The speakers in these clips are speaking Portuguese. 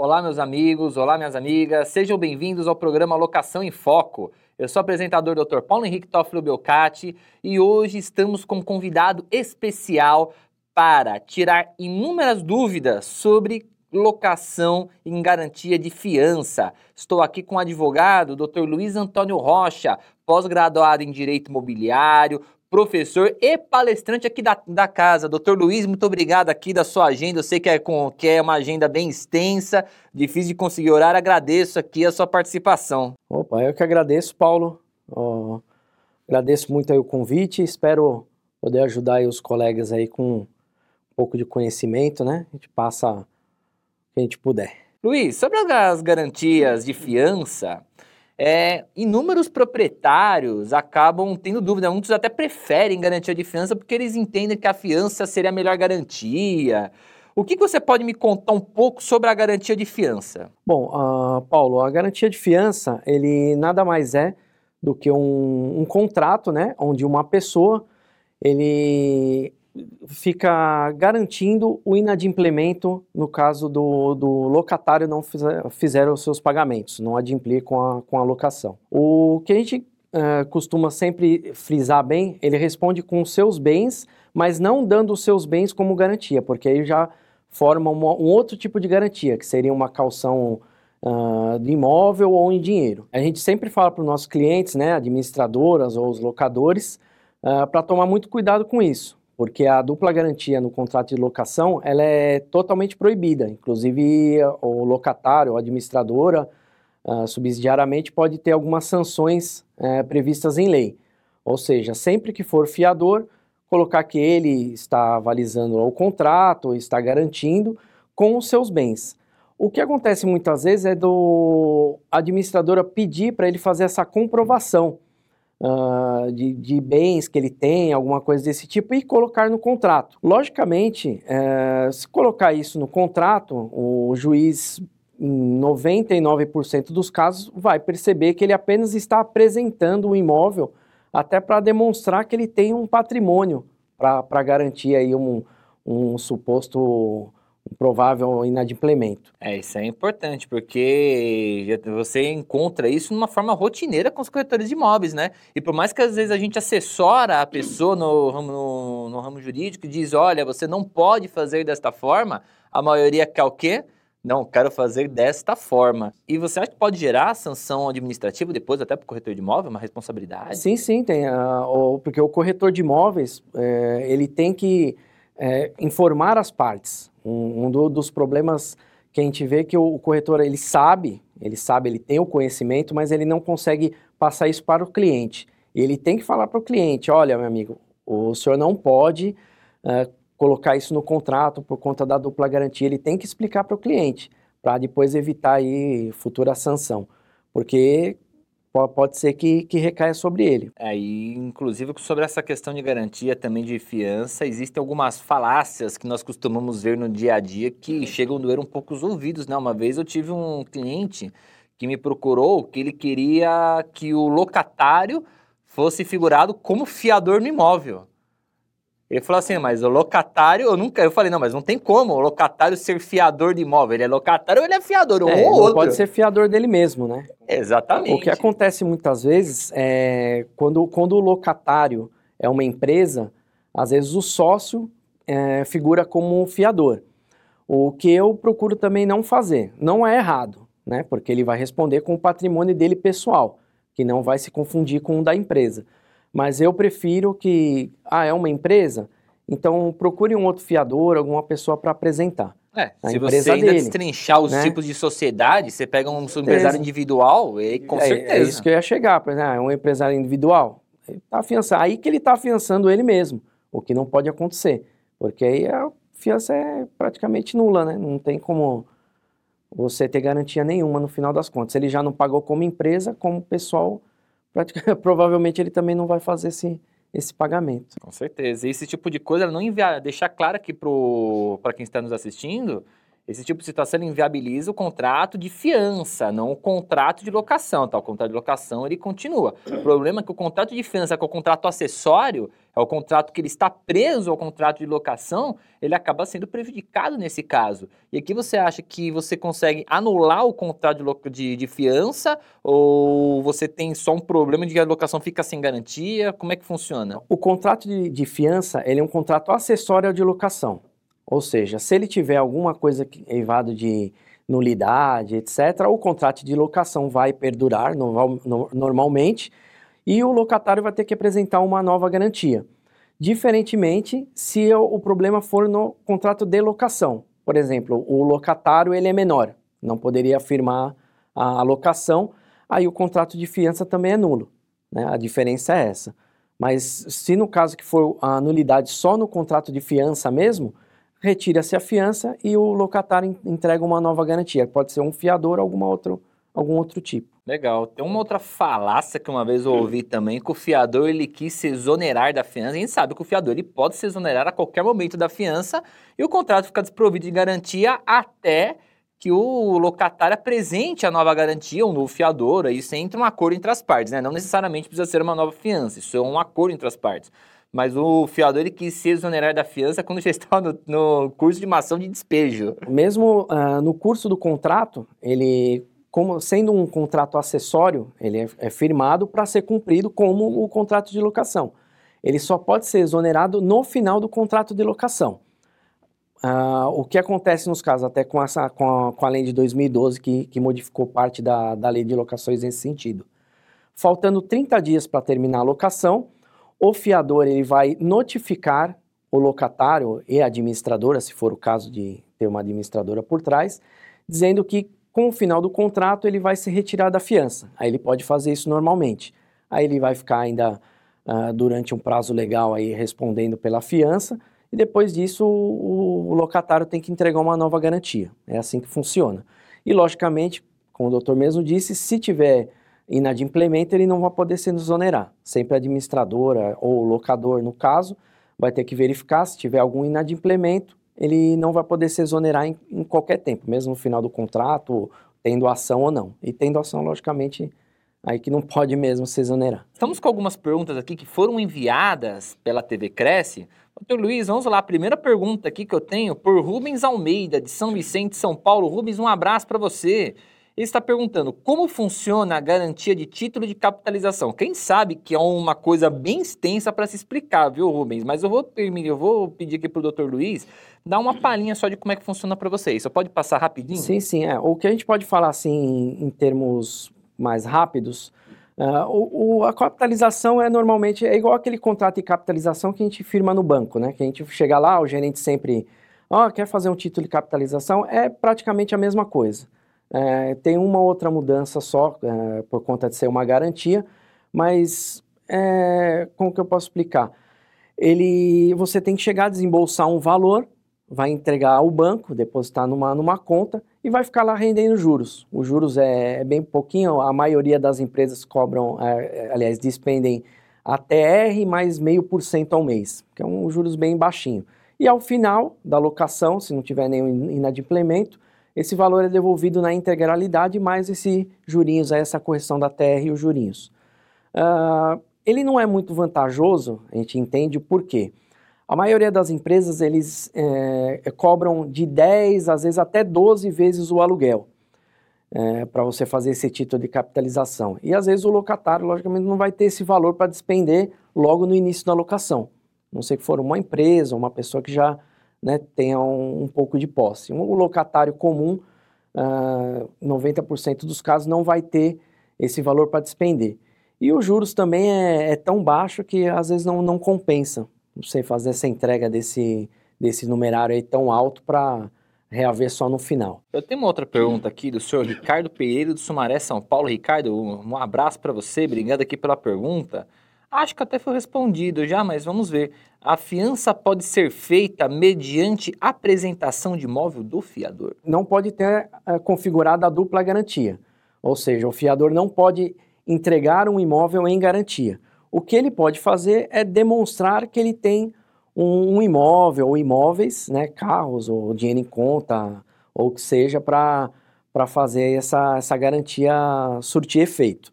Olá, meus amigos, olá, minhas amigas, sejam bem-vindos ao programa Locação em Foco. Eu sou o apresentador Dr. Paulo Henrique Toffolo Belcati e hoje estamos com um convidado especial para tirar inúmeras dúvidas sobre locação em garantia de fiança. Estou aqui com o advogado Dr. Luiz Antônio Rocha, pós-graduado em Direito Imobiliário, professor e palestrante aqui da, da casa. Doutor Luiz, muito obrigado aqui da sua agenda. Eu sei que é, com, que é uma agenda bem extensa, difícil de conseguir horário. Agradeço aqui a sua participação. Opa, eu que agradeço, Paulo. Oh, agradeço muito o convite. Espero poder ajudar os colegas aí com um pouco de conhecimento, né? A gente passa o que a gente puder. Luiz, sobre as garantias de fiança, é, inúmeros proprietários acabam tendo dúvida, muitos até preferem garantia de fiança porque eles entendem que a fiança seria a melhor garantia. O que, que você pode me contar um pouco sobre a garantia de fiança? Bom, uh, Paulo, a garantia de fiança, ele nada mais é do que um, um contrato, né, onde uma pessoa, ele fica garantindo o inadimplemento no caso do, do locatário não fizer, fizer os seus pagamentos, não adimplir com a, com a locação. O que a gente uh, costuma sempre frisar bem, ele responde com os seus bens, mas não dando os seus bens como garantia, porque aí já forma uma, um outro tipo de garantia, que seria uma calção uh, de imóvel ou em dinheiro. A gente sempre fala para os nossos clientes, né, administradoras ou os locadores, uh, para tomar muito cuidado com isso porque a dupla garantia no contrato de locação ela é totalmente proibida. Inclusive, o locatário, a administradora, uh, subsidiariamente pode ter algumas sanções uh, previstas em lei. Ou seja, sempre que for fiador, colocar que ele está avalizando o contrato, está garantindo com os seus bens. O que acontece muitas vezes é do administradora pedir para ele fazer essa comprovação uh, de, de, bens que ele tem, alguma coisa desse tipo, e colocar no contrato. Logicamente, uh, se colocar isso no contrato, o juiz, em 99% dos casos, vai perceber que ele apenas está apresentando o imóvel até para demonstrar que ele tem um patrimônio para garantir aí um, um suposto provável inadimplemento. É, isso é importante, porque você encontra isso numa forma rotineira com os corretores de imóveis, né? E por mais que às vezes a gente assessora a pessoa no ramo, no, no ramo jurídico e diz, olha, você não pode fazer desta forma, a maioria quer o quê? Não, quero fazer desta forma. E você acha que pode gerar sanção administrativa depois, até para o corretor de imóvel, uma responsabilidade? Sim, sim, tem. Uh, porque o corretor de imóveis, é, ele tem que é, informar as partes. Um, um do, dos problemas que a gente vê é que o, o, corretor ele sabe, ele sabe, ele tem o conhecimento, mas ele não consegue passar isso para o cliente. Ele tem que falar para o cliente, olha, meu amigo, o senhor não pode uh, colocar isso no contrato por conta da dupla garantia. Ele tem que explicar para o cliente, para depois evitar aí futura sanção. Porque pode ser que, que recaia sobre ele. E inclusive sobre essa questão de garantia também de fiança, existem algumas falácias que nós costumamos ver no dia a dia que chegam a doer um pouco os ouvidos, né? Uma vez eu tive um cliente que me procurou que ele queria que o locatário fosse figurado como fiador no imóvel. Ele falou assim, mas o locatário, eu nunca, eu falei, não, mas não tem como o locatário ser fiador de imóvel. Ele é locatário ou ele é fiador, um é, ou outro. pode ser fiador dele mesmo, né? Exatamente. O que acontece muitas vezes é quando, quando o locatário é uma empresa, às vezes o sócio é, figura como fiador. O que eu procuro também não fazer. Não é errado, né? Porque ele vai responder com o patrimônio dele pessoal, que não vai se confundir com o da empresa. Mas eu prefiro que, ah, é uma empresa? Então procure um outro fiador, alguma pessoa para apresentar. É, a se você ainda dele, destrinchar os né? tipos de sociedade, você pega um empresário individual, e com é, certeza. É isso que eu ia chegar, por exemplo, ah, é um empresário individual, ele tá afiançando, aí que ele está afiançando ele mesmo, o que não pode acontecer, porque aí a fiança é praticamente nula, né? Não tem como você ter garantia nenhuma no final das contas. Ele já não pagou como empresa, como pessoal provavelmente ele também não vai fazer esse, esse pagamento. Com certeza. E esse tipo de coisa, não enviar, deixar claro aqui para quem está nos assistindo, Esse tipo de situação inviabiliza o contrato de fiança, não o contrato de locação. Tá? O contrato de locação ele continua. O problema é que o contrato de fiança, que é o contrato acessório, é o contrato que ele está preso ao contrato de locação, ele acaba sendo prejudicado nesse caso. E aqui você acha que você consegue anular o contrato de, de, de fiança ou você tem só um problema de que a locação fica sem garantia? Como é que funciona? O contrato de, de fiança ele é um contrato acessório de locação. Ou seja, se ele tiver alguma coisa evado de nulidade, etc., o contrato de locação vai perdurar no, no, normalmente e o locatário vai ter que apresentar uma nova garantia. Diferentemente, se o problema for no contrato de locação. Por exemplo, o locatário ele é menor, não poderia afirmar a locação, aí o contrato de fiança também é nulo. Né? A diferença é essa. Mas se no caso que for a nulidade só no contrato de fiança mesmo, retira-se a fiança e o locatário entrega uma nova garantia. Pode ser um fiador ou alguma outro, algum outro tipo. Legal. Tem uma outra falácia que uma vez eu ouvi também, que o fiador ele quis se exonerar da fiança. A gente sabe que o fiador ele pode se exonerar a qualquer momento da fiança e o contrato fica desprovido de garantia até que o locatário apresente a nova garantia, um novo fiador, aí isso entra um acordo entre as partes, né? Não necessariamente precisa ser uma nova fiança, isso é um acordo entre as partes mas o fiador ele quis se exonerar da fiança quando já estava no, no curso de uma de despejo. Mesmo uh, no curso do contrato, ele, como sendo um contrato acessório, ele é, é firmado para ser cumprido como o contrato de locação. Ele só pode ser exonerado no final do contrato de locação. Uh, o que acontece nos casos, até com, essa, com, a, com a lei de 2012, que, que modificou parte da, da lei de locações nesse sentido. Faltando 30 dias para terminar a locação, o fiador ele vai notificar o locatário e a administradora, se for o caso de ter uma administradora por trás, dizendo que com o final do contrato ele vai se retirar da fiança. Aí ele pode fazer isso normalmente. Aí ele vai ficar ainda uh, durante um prazo legal aí respondendo pela fiança e depois disso o, o, locatário tem que entregar uma nova garantia. É assim que funciona. E logicamente, como o doutor mesmo disse, se tiver inadimplemento, ele não vai poder se exonerar. Sempre a administradora ou locador, no caso, vai ter que verificar se tiver algum inadimplemento, ele não vai poder se exonerar em, em qualquer tempo, mesmo no final do contrato, tendo ação ou não. E tendo ação, logicamente, aí que não pode mesmo se exonerar. Estamos com algumas perguntas aqui que foram enviadas pela TV Cresce. Doutor Luiz, vamos lá. A primeira pergunta aqui que eu tenho por Rubens Almeida, de São Vicente, São Paulo. Rubens, um abraço para você. Ele está perguntando como funciona a garantia de título de capitalização. Quem sabe que é uma coisa bem extensa para se explicar, viu, Rubens? Mas eu vou, eu vou pedir aqui para o Dr. Luiz dar uma palhinha só de como é que funciona para vocês. Você pode passar rapidinho? Sim, sim. É. O que a gente pode falar assim em termos mais rápidos, uh, o, o, a capitalização é normalmente é igual aquele contrato de capitalização que a gente firma no banco, né? Que a gente chega lá, o gerente sempre, oh, quer fazer um título de capitalização? É praticamente a mesma coisa. É, tem uma outra mudança só, é, por conta de ser uma garantia, mas é, como que eu posso explicar? Ele, você tem que chegar a desembolsar um valor, vai entregar ao banco, depositar numa, numa conta e vai ficar lá rendendo juros. Os juros é, é bem pouquinho, a maioria das empresas cobram, é, é aliás, despendem ATR mais meio por cento ao mês, que é um juros bem baixinho. E ao final da locação, se não tiver nenhum inadimplemento, esse valor é devolvido na integralidade mais esse jurinhos, essa correção da TR e os jurinhos. Uh, ele não é muito vantajoso, a gente entende por quê. A maioria das empresas, eles é, cobram de 10, às vezes até 12 vezes o aluguel é, para você fazer esse título de capitalização. E às vezes o locatário, logicamente, não vai ter esse valor para despender logo no início da locação. Não sei que for uma empresa, uma pessoa que já né, tenha um, um, pouco de posse. Um locatário comum, uh, ah, 90% dos casos, não vai ter esse valor para despender. E os juros também é, é, tão baixo que às vezes não, não compensa você fazer essa entrega desse, desse numerário aí tão alto para reaver só no final. Eu tenho uma outra pergunta aqui do senhor Ricardo Pereira do Sumaré, São Paulo. Ricardo, um abraço para você, obrigado aqui pela pergunta. Acho que até foi respondido já, mas vamos ver. A fiança pode ser feita mediante apresentação de imóvel do fiador? Não pode ter uh, configurada a dupla garantia. Ou seja, o fiador não pode entregar um imóvel em garantia. O que ele pode fazer é demonstrar que ele tem um, um imóvel ou imóveis, né, carros ou dinheiro em conta ou que seja para fazer essa, essa garantia surtir efeito.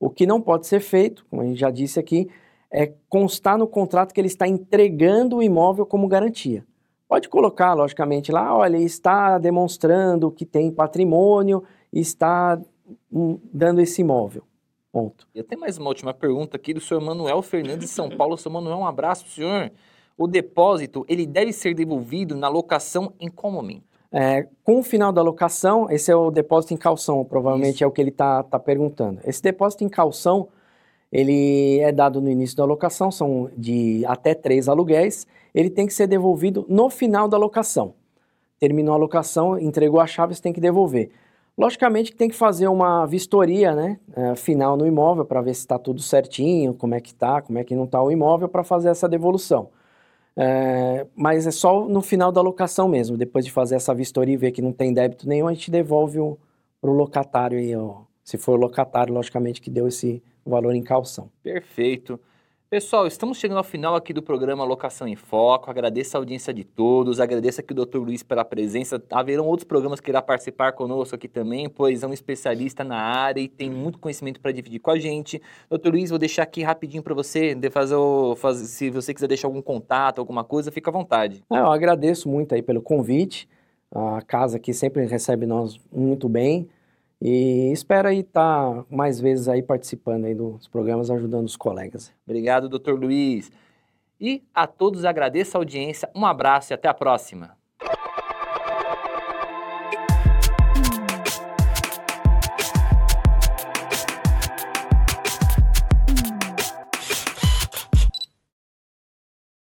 O que não pode ser feito, como a gente já disse aqui, é constar no contrato que ele está entregando o imóvel como garantia. Pode colocar, logicamente, lá, olha, está demonstrando que tem patrimônio está hum, dando esse imóvel. Ponto. E tem mais uma última pergunta aqui do senhor Manuel Fernandes de São Paulo. Senhor Manuel, um abraço para o senhor. O depósito, ele deve ser devolvido na locação em qual momento? É, com o final da locação, esse é o depósito em calção, provavelmente Isso. é o que ele está tá perguntando. Esse depósito em calção, ele é dado no início da locação, são de até três aluguéis, ele tem que ser devolvido no final da locação. Terminou a locação, entregou as chaves, tem que devolver. Logicamente que tem que fazer uma vistoria né, é, final no imóvel para ver se está tudo certinho, como é que está, como é que não está o imóvel, para fazer essa devolução. É, mas é só no final da locação mesmo. Depois de fazer essa vistoria e ver que não tem débito nenhum, a gente devolve para o locatário aí, ó, se for o locatário, logicamente, que deu esse valor em calção. Perfeito. Pessoal, estamos chegando ao final aqui do programa Locação em Foco. Agradeço a audiência de todos, agradeço aqui o Dr. Luiz pela presença. Haverão outros programas que irá participar conosco aqui também, pois é um especialista na área e tem muito conhecimento para dividir com a gente. Dr. Luiz, vou deixar aqui rapidinho para você, fazer, o, fazer, se você quiser deixar algum contato, alguma coisa, fica à vontade. É, eu agradeço muito aí pelo convite. A casa aqui sempre recebe nós muito bem. E espero aí estar tá mais vezes aí participando aí dos programas, ajudando os colegas. Obrigado, doutor Luiz. E a todos agradeço a audiência, um abraço e até a próxima.